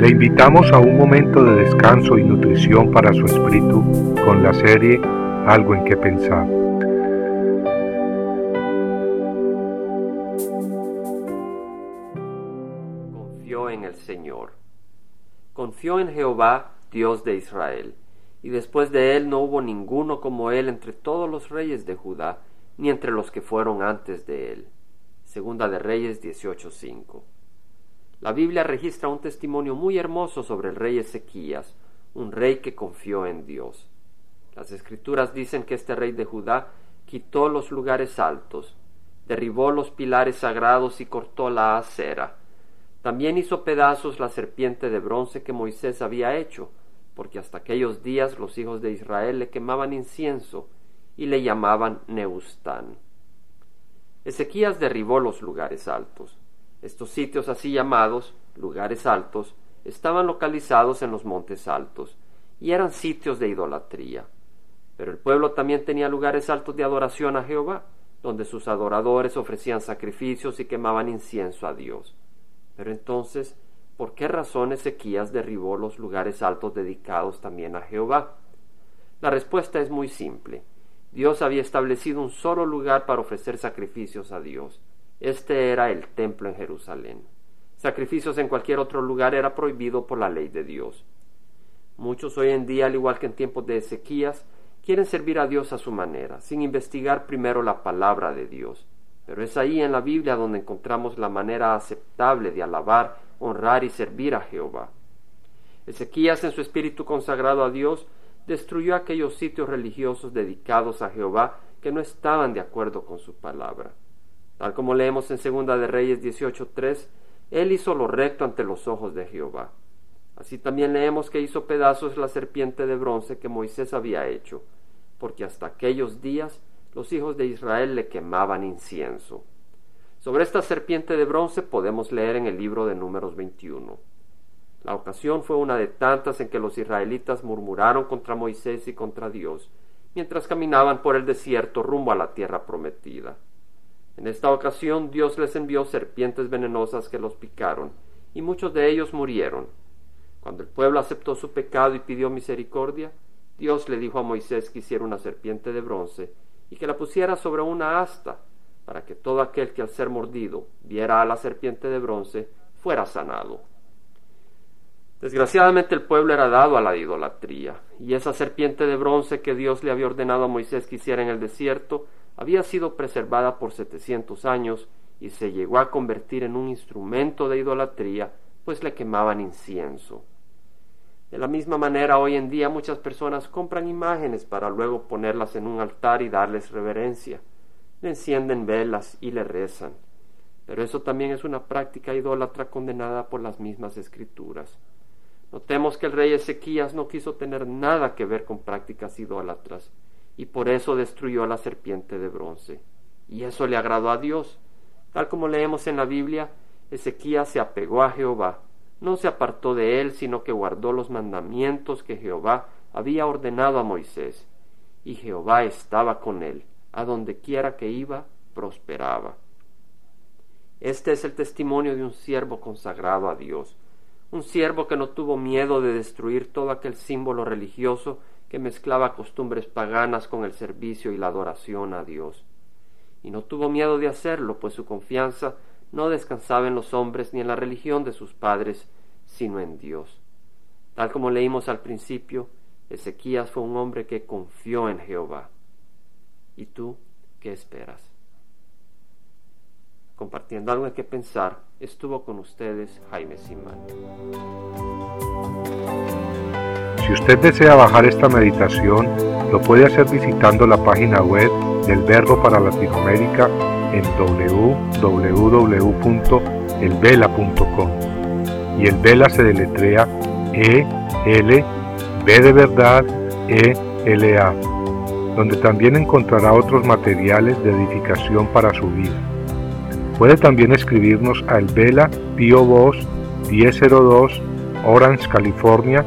Le invitamos a un momento de descanso y nutrición para su espíritu con la serie Algo en que pensar. Confió en el Señor. Confió en Jehová, Dios de Israel, y después de él no hubo ninguno como él entre todos los reyes de Judá, ni entre los que fueron antes de él. Segunda de Reyes 18:5. La Biblia registra un testimonio muy hermoso sobre el rey Ezequías, un rey que confió en Dios. Las escrituras dicen que este rey de Judá quitó los lugares altos, derribó los pilares sagrados y cortó la acera. También hizo pedazos la serpiente de bronce que Moisés había hecho, porque hasta aquellos días los hijos de Israel le quemaban incienso y le llamaban Neustán. Ezequías derribó los lugares altos. Estos sitios así llamados, lugares altos, estaban localizados en los montes altos, y eran sitios de idolatría. Pero el pueblo también tenía lugares altos de adoración a Jehová, donde sus adoradores ofrecían sacrificios y quemaban incienso a Dios. Pero entonces, ¿por qué razón Ezequías derribó los lugares altos dedicados también a Jehová? La respuesta es muy simple. Dios había establecido un solo lugar para ofrecer sacrificios a Dios, este era el templo en Jerusalén. Sacrificios en cualquier otro lugar era prohibido por la ley de Dios. Muchos hoy en día, al igual que en tiempos de Ezequías, quieren servir a Dios a su manera, sin investigar primero la palabra de Dios. Pero es ahí en la Biblia donde encontramos la manera aceptable de alabar, honrar y servir a Jehová. Ezequías, en su espíritu consagrado a Dios, destruyó aquellos sitios religiosos dedicados a Jehová que no estaban de acuerdo con su palabra. Tal como leemos en Segunda de Reyes 18:3, él hizo lo recto ante los ojos de Jehová. Así también leemos que hizo pedazos la serpiente de bronce que Moisés había hecho, porque hasta aquellos días los hijos de Israel le quemaban incienso. Sobre esta serpiente de bronce podemos leer en el libro de Números 21. La ocasión fue una de tantas en que los israelitas murmuraron contra Moisés y contra Dios, mientras caminaban por el desierto rumbo a la tierra prometida. En esta ocasión Dios les envió serpientes venenosas que los picaron, y muchos de ellos murieron. Cuando el pueblo aceptó su pecado y pidió misericordia, Dios le dijo a Moisés que hiciera una serpiente de bronce y que la pusiera sobre una asta, para que todo aquel que al ser mordido viera a la serpiente de bronce fuera sanado. Desgraciadamente el pueblo era dado a la idolatría, y esa serpiente de bronce que Dios le había ordenado a Moisés que hiciera en el desierto había sido preservada por setecientos años y se llegó a convertir en un instrumento de idolatría, pues le quemaban incienso. De la misma manera, hoy en día muchas personas compran imágenes para luego ponerlas en un altar y darles reverencia. Le encienden velas y le rezan. Pero eso también es una práctica idólatra condenada por las mismas escrituras. Notemos que el rey Ezequías no quiso tener nada que ver con prácticas idólatras y por eso destruyó a la serpiente de bronce. Y eso le agradó a Dios. Tal como leemos en la Biblia, Ezequías se apegó a Jehová, no se apartó de él, sino que guardó los mandamientos que Jehová había ordenado a Moisés. Y Jehová estaba con él, a donde quiera que iba, prosperaba. Este es el testimonio de un siervo consagrado a Dios, un siervo que no tuvo miedo de destruir todo aquel símbolo religioso que mezclaba costumbres paganas con el servicio y la adoración a Dios. Y no tuvo miedo de hacerlo, pues su confianza no descansaba en los hombres ni en la religión de sus padres, sino en Dios. Tal como leímos al principio, Ezequías fue un hombre que confió en Jehová. ¿Y tú qué esperas? Compartiendo algo en que pensar, estuvo con ustedes Jaime Simán. Si usted desea bajar esta meditación, lo puede hacer visitando la página web del Verbo para Latinoamérica en www.elvela.com. Y el Vela se deletrea E L B de verdad E L A, donde también encontrará otros materiales de edificación para su vida. Puede también escribirnos al Vela Pio Voz 1002 Orange, California